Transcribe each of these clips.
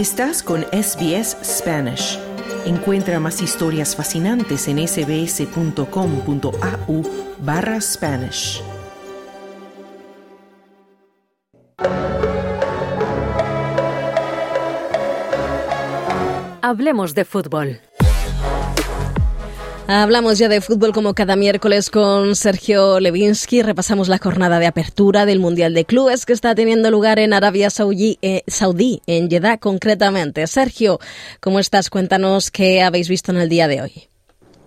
Estás con SBS Spanish. Encuentra más historias fascinantes en sbs.com.au barra Spanish. Hablemos de fútbol. Hablamos ya de fútbol como cada miércoles con Sergio Levinsky. Repasamos la jornada de apertura del Mundial de Clubes que está teniendo lugar en Arabia Saudí, eh, Saudí en Jeddah concretamente. Sergio, ¿cómo estás? Cuéntanos qué habéis visto en el día de hoy.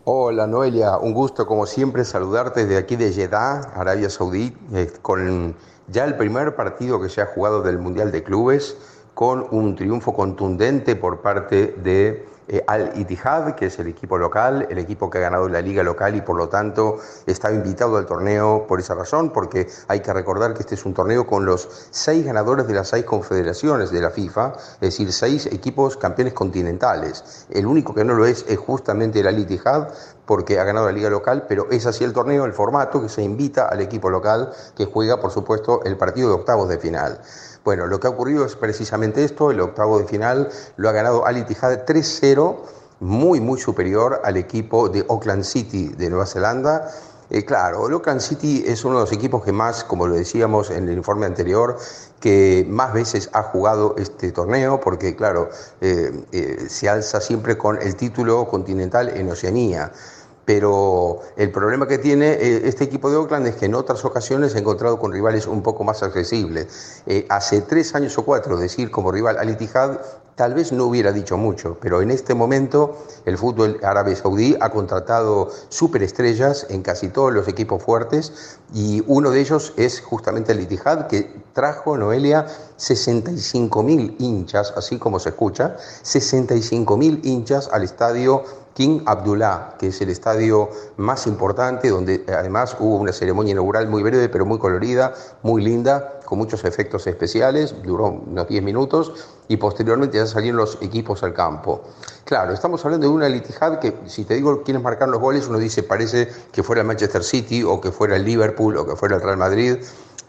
Hola Noelia, un gusto como siempre saludarte desde aquí de Jeddah, Arabia Saudí, eh, con ya el primer partido que se ha jugado del Mundial de Clubes, con un triunfo contundente por parte de eh, Al Ittihad, que es el equipo local, el equipo que ha ganado la liga local y por lo tanto está invitado al torneo por esa razón, porque hay que recordar que este es un torneo con los seis ganadores de las seis confederaciones de la FIFA, es decir, seis equipos campeones continentales. El único que no lo es es justamente el Al Ittihad, porque ha ganado la liga local, pero es así el torneo, el formato que se invita al equipo local que juega, por supuesto, el partido de octavos de final. Bueno, lo que ha ocurrido es precisamente esto, el octavo de final lo ha ganado Al Ittihad 3-0, muy, muy superior al equipo de Auckland City de Nueva Zelanda. Eh, claro, el Auckland City es uno de los equipos que más, como lo decíamos en el informe anterior, que más veces ha jugado este torneo, porque claro, eh, eh, se alza siempre con el título continental en Oceanía pero el problema que tiene eh, este equipo de Oakland es que en otras ocasiones ha encontrado con rivales un poco más accesibles. Eh, hace tres años o cuatro, decir como rival al Ittihad tal vez no hubiera dicho mucho, pero en este momento el fútbol árabe saudí ha contratado superestrellas en casi todos los equipos fuertes y uno de ellos es justamente el Ittihad que trajo Noelia 65 mil hinchas, así como se escucha, 65 mil hinchas al estadio King Abdullah, que es el estadio más importante, donde además hubo una ceremonia inaugural muy breve, pero muy colorida, muy linda, con muchos efectos especiales, duró unos 10 minutos y posteriormente ya salieron los equipos al campo. Claro, estamos hablando de una litijad que, si te digo quiénes marcar los goles, uno dice parece que fuera el Manchester City o que fuera el Liverpool o que fuera el Real Madrid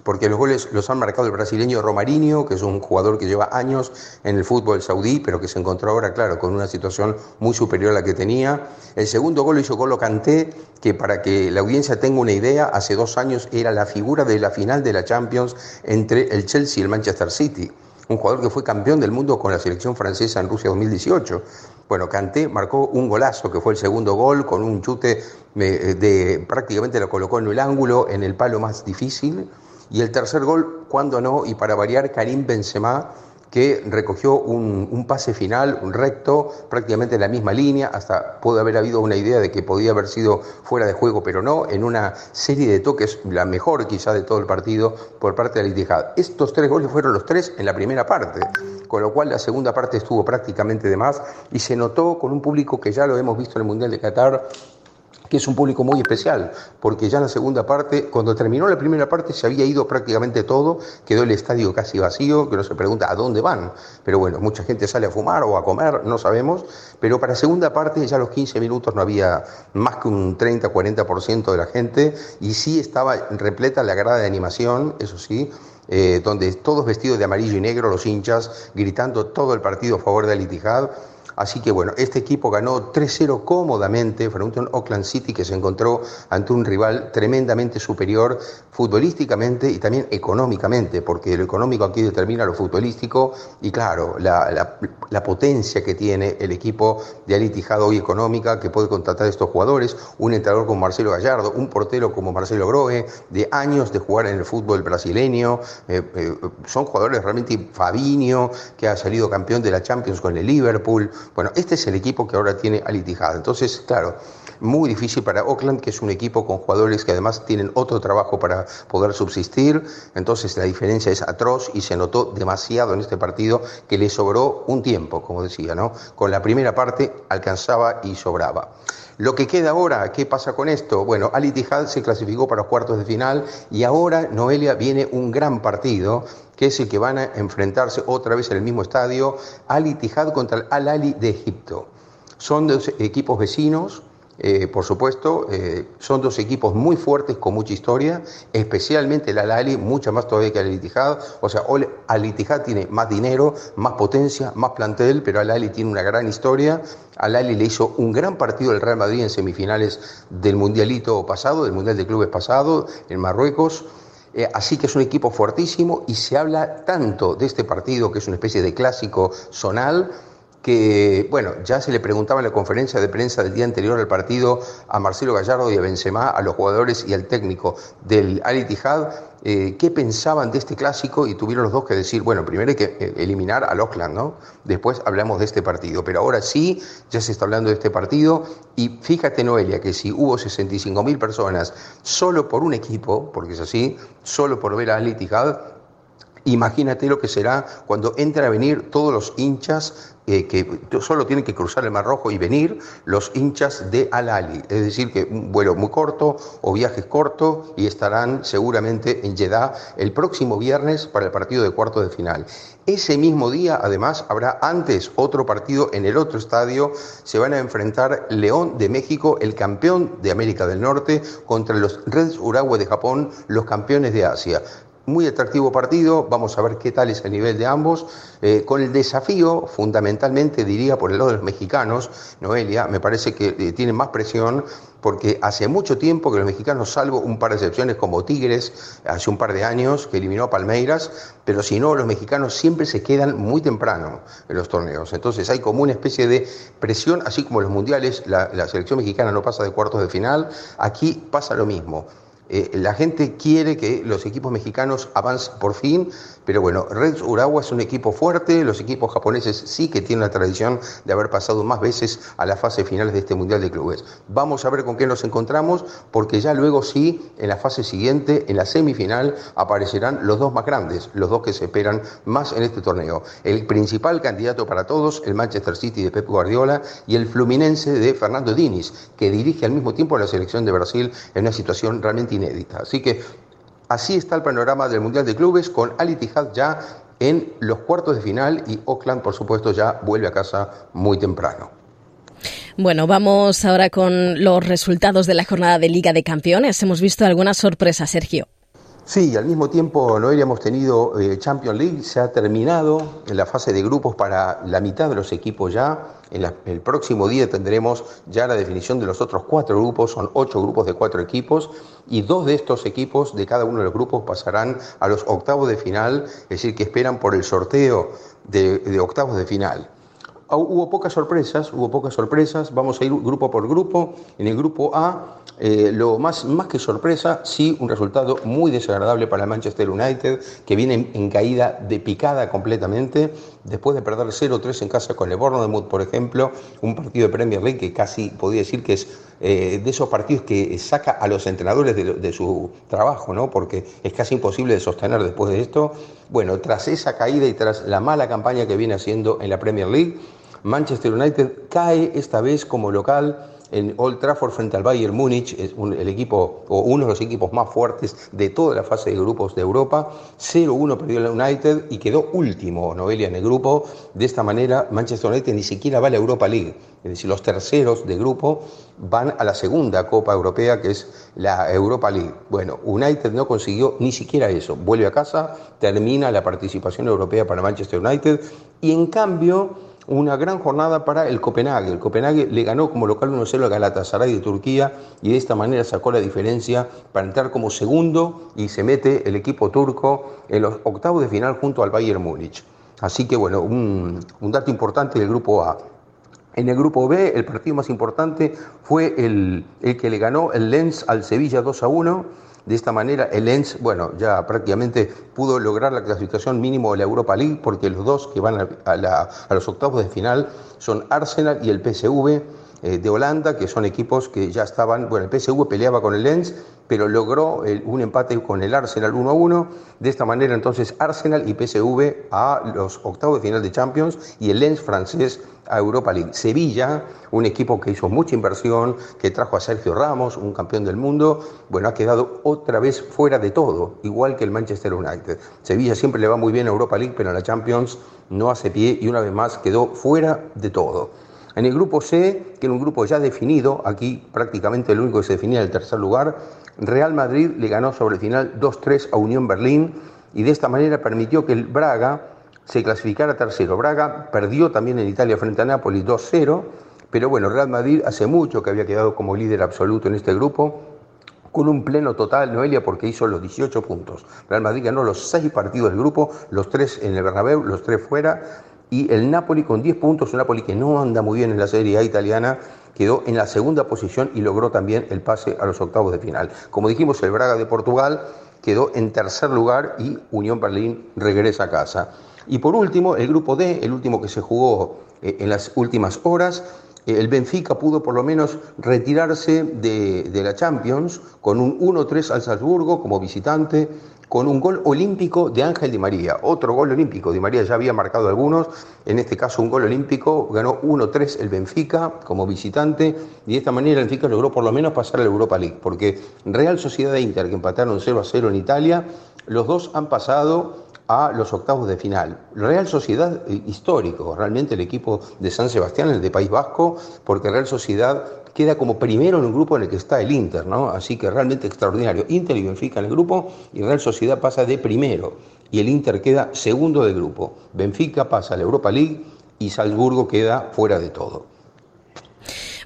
porque los goles los han marcado el brasileño Romarinho, que es un jugador que lleva años en el fútbol saudí, pero que se encontró ahora, claro, con una situación muy superior a la que tenía. El segundo gol lo hizo Golo Canté, que para que la audiencia tenga una idea, hace dos años era la figura de la final de la Champions entre el Chelsea y el Manchester City. Un jugador que fue campeón del mundo con la selección francesa en Rusia 2018. Bueno, Canté marcó un golazo, que fue el segundo gol, con un chute eh, de prácticamente lo colocó en el ángulo, en el palo más difícil y el tercer gol, cuando no, y para variar, Karim Benzema, que recogió un, pase final, un recto, prácticamente en la misma línea, hasta puede haber habido una idea de que podía haber sido fuera de juego, pero no, en una serie de toques, la mejor quizá de todo el partido, por parte de Al Estos tres goles fueron los tres en la primera parte, con lo cual la segunda parte estuvo prácticamente de más y se notó con un público que ya lo hemos visto en el Mundial de Qatar, es un público muy especial, porque ya en la segunda parte, cuando terminó la primera parte, se había ido prácticamente todo, quedó el estadio casi vacío, que uno se pregunta a dónde van. Pero bueno, mucha gente sale a fumar o a comer, no sabemos. Pero para segunda parte, ya a los 15 minutos no había más que un 30-40% de la gente, y sí estaba repleta la grada de animación, eso sí. Eh, donde todos vestidos de amarillo y negro, los hinchas, gritando todo el partido a favor de Al Ittihad Así que bueno, este equipo ganó 3-0 cómodamente frente a un Oakland City que se encontró ante un rival tremendamente superior futbolísticamente y también económicamente, porque lo económico aquí determina lo futbolístico y claro, la, potencia que tiene el equipo de Alitijado hoy económica que puede contratar a estos jugadores, un entrenador como Marcelo Gallardo, un portero como Marcelo Grohe, de años de jugar en el fútbol brasileño, eh, eh, son jugadores realmente Fabinho, que ha salido campeón de la Champions con el Liverpool, bueno, este es el equipo que ahora tiene Al Ittihad. Entonces, claro, muy difícil para Oakland, que es un equipo con jugadores que además tienen otro trabajo para poder subsistir. Entonces, la diferencia es atroz y se notó demasiado en este partido que le sobró un tiempo, como decía, ¿no? Con la primera parte alcanzaba y sobraba. Lo que queda ahora, ¿qué pasa con esto? Bueno, Al Ittihad se clasificó para los cuartos de final y ahora, Noelia, viene un gran partido que es el que van a enfrentarse otra vez en el mismo estadio, Al Ittihad contra el Al Ali de Egipto. Son dos equipos vecinos, Eh, por supuesto, eh, son dos equipos muy fuertes con mucha historia, especialmente el Al-Ali, mucha más todavía que el. O sea, Al-Ittihad tiene más dinero, más potencia, más plantel, pero Al-Ali tiene una gran historia. Al-Ali le hizo un gran partido al Real Madrid en semifinales del Mundialito pasado, del Mundial de Clubes pasado, en Marruecos. Eh, así que es un equipo fuertísimo y se habla tanto de este partido, que es una especie de clásico zonal, que, bueno, ya se le preguntaba en la conferencia de prensa del día anterior al partido a Marcelo Gallardo y a Benzema, a los jugadores y al técnico del Al Ittihad, eh, qué pensaban de este clásico y tuvieron los dos que decir, bueno, primero hay que eh, eliminar al Oakland, ¿no? Después hablamos de este partido, pero ahora sí, ya se está hablando de este partido. Y fíjate, Noelia, que si hubo 65 mil personas solo por un equipo, porque es así, solo por ver a Al Ittihad, Imagínate lo que será cuando entran a venir todos los hinchas eh, que solo tienen que cruzar el Mar Rojo y venir los hinchas de Al-Ali. Es decir, que un vuelo muy corto o viajes cortos y estarán seguramente en Jeddah el próximo viernes para el partido de cuarto de final. Ese mismo día, además, habrá antes otro partido en el otro estadio. Se van a enfrentar León de México, el campeón de América del Norte, contra los Reds Urawa de Japón, los campeones de Asia. Muy atractivo partido, vamos a ver qué tal es el nivel de ambos, eh, con el desafío, fundamentalmente diría por el lado de los mexicanos, Noelia, me parece que eh, tienen más presión porque hace mucho tiempo que los mexicanos, salvo un par de excepciones como Tigres, hace un par de años que eliminó a Palmeiras, pero si no, los mexicanos siempre se quedan muy temprano en los torneos. Entonces hay como una especie de presión, así como los mundiales la selección mexicana no pasa de cuartos de final, aquí pasa lo mismo. Eh, la gente quiere que los equipos mexicanos avancen por fin, pero bueno, Reds Urawa es un equipo fuerte, los equipos japoneses sí que tienen la tradición de haber pasado más veces a la fase final de este Mundial de Clubes. Vamos a ver con qué nos encontramos, porque ya luego sí, en la fase siguiente, en la semifinal, aparecerán los dos más grandes, los dos que se esperan más en este torneo. El principal candidato para todos, el Manchester City de Pep Guardiola, y el Fluminense de Fernando Diniz, que dirige al mismo tiempo a la selección de Brasil en una situación realmente inédita. Así que así está el panorama del Mundial de Clubes con Al Ittihad ya en los cuartos de final y Oakland, por supuesto, ya vuelve a casa muy temprano. Bueno, vamos ahora con los resultados de la jornada de Liga de Campeones. Hemos visto algunas sorpresas, Sergio. Sí, al mismo tiempo, Noelia, hemos tenido eh, Champions League, se ha terminado en la fase de grupos para la mitad de los equipos ya. El próximo día tendremos ya la definición de los otros cuatro grupos, son ocho grupos de cuatro equipos, y dos de estos equipos de cada uno de los grupos pasarán a los octavos de final, es decir, que esperan por el sorteo de octavos de final. Ah, hubo pocas sorpresas, hubo pocas sorpresas, vamos a ir grupo por grupo. En el grupo A, eh, lo más, más que sorpresa, sí un resultado muy desagradable para el Manchester United, que viene en, caída de picada completamente, después de perder 0-3 en casa con el Bournemouth, por ejemplo, un partido de Premier League que casi podría decir que es eh, de esos partidos que saca a los entrenadores de, su trabajo, ¿no? porque es casi imposible de sostener después de esto. Bueno, tras esa caída y tras la mala campaña que viene haciendo en la Premier League, Manchester United cae esta vez como local en Old Trafford frente al Bayern Múnich, es el equipo o uno de los equipos más fuertes de toda la fase de grupos de Europa. 0-1 perdió el United y quedó último Noelia en el grupo. De esta manera, Manchester United ni siquiera va a la Europa League. Es decir, los terceros de grupo van a la segunda Copa Europea, que es la Europa League. Bueno, United no consiguió ni siquiera eso. Vuelve a casa, termina la participación europea para Manchester United y en cambio una gran jornada para el Copenhague. El Copenhague le ganó como local 1-0 al Galatasaray de Turquía y de esta manera sacó la diferencia para entrar como segundo y se mete el equipo turco en los octavos de final junto al Bayern Múnich. Así que bueno, un, dato importante del grupo A. En el grupo B, el partido más importante fue el, el que le ganó el Lens al Sevilla 2 a 1 de esta manera, el Lens, bueno, ya prácticamente pudo lograr la clasificación mínimo de la Europa League, porque los dos que van a, los octavos de final son Arsenal y el PSV eh, de Holanda, que son equipos que ya estaban, bueno, el PSV peleaba con el Lens, pero logró un empate con el Arsenal 1 a 1. De esta manera, entonces, Arsenal y PSV a los octavos de final de Champions y el Lens francés a Europa League. Sevilla, un equipo que hizo mucha inversión, que trajo a Sergio Ramos, un campeón del mundo, bueno, ha quedado otra vez fuera de todo, igual que el Manchester United. Sevilla siempre le va muy bien a Europa League, pero en la Champions no hace pie y una vez más quedó fuera de todo. En el grupo C, que era un grupo ya definido, aquí prácticamente el único que se definía en el tercer lugar, Real Madrid le ganó sobre el final 2-3 a Unión Berlín y de esta manera permitió que el Braga se clasificara tercero. Braga perdió también en Italia frente a Napoli 2-0, pero bueno, Real Madrid hace mucho que había quedado como líder absoluto en este grupo, con un pleno total, Noelia, porque hizo los 18 puntos. Real Madrid ganó los 6 partidos del grupo, los 3 en el Bernabéu, los 3 fuera, y el Napoli con 10 puntos, un Napoli que no anda muy bien en la Serie A italiana, quedó en la segunda posición y logró también el pase a los octavos de final. Como dijimos, el Braga de Portugal quedó en tercer lugar y Unión Berlín regresa a casa. Y por último, el grupo D, el último que se jugó eh, en las últimas horas, el Benfica pudo por lo menos retirarse de, de la Champions con un 1-3 al Salzburgo como visitante, con un gol olímpico de Ángel Di María. Otro gol olímpico, Di María ya había marcado algunos, en este caso un gol olímpico, ganó 1-3 el Benfica como visitante y de esta manera el Benfica logró por lo menos pasar a la Europa League, porque Real Sociedad e Inter, que empataron 0-0 en Italia, los dos han pasado a los octavos de final. Real Sociedad eh, histórico, realmente el equipo de San Sebastián, el de País Vasco, porque Real Sociedad queda como primero en un grupo en el que está el Inter, ¿no? Así que realmente extraordinario. Inter y Benfica en el grupo y Real Sociedad pasa de primero y el Inter queda segundo del grupo. Benfica pasa a la Europa League y Salzburgo queda fuera de todo.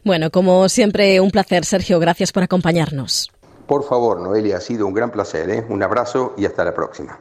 Bueno, como siempre, un placer, Sergio. Gracias por acompañarnos. Por favor, Noelia, ha sido un gran placer. ¿eh? Un abrazo y hasta la próxima.